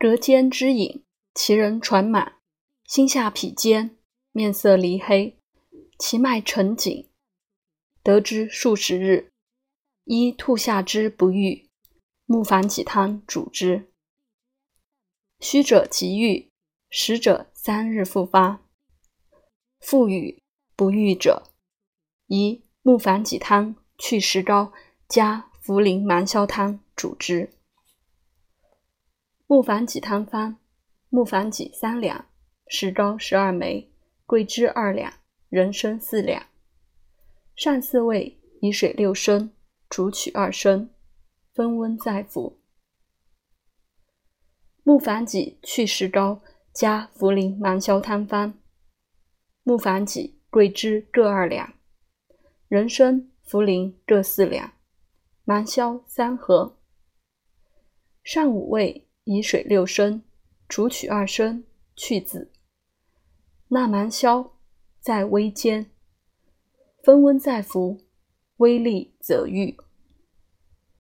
隔间之饮，其人喘满，心下痞坚，面色黧黑，其脉沉紧。得之数十日，一吐下之不愈，木反己汤主之。虚者即愈，实者三日复发。复与不愈者，宜木反己汤去石膏加茯苓芒硝汤主之。木凡己汤方：木凡己三两，石膏十二枚，桂枝二两，人参四两。上四味，以水六升，煮取二升，分温再服。木凡己去石膏加茯苓芒硝汤方：木凡己、桂枝各二两，人参、茯苓各四两，芒硝三合。上五味。以水六升，煮取二升，去籽。纳蛮消，在微煎，分温再服，微利则愈。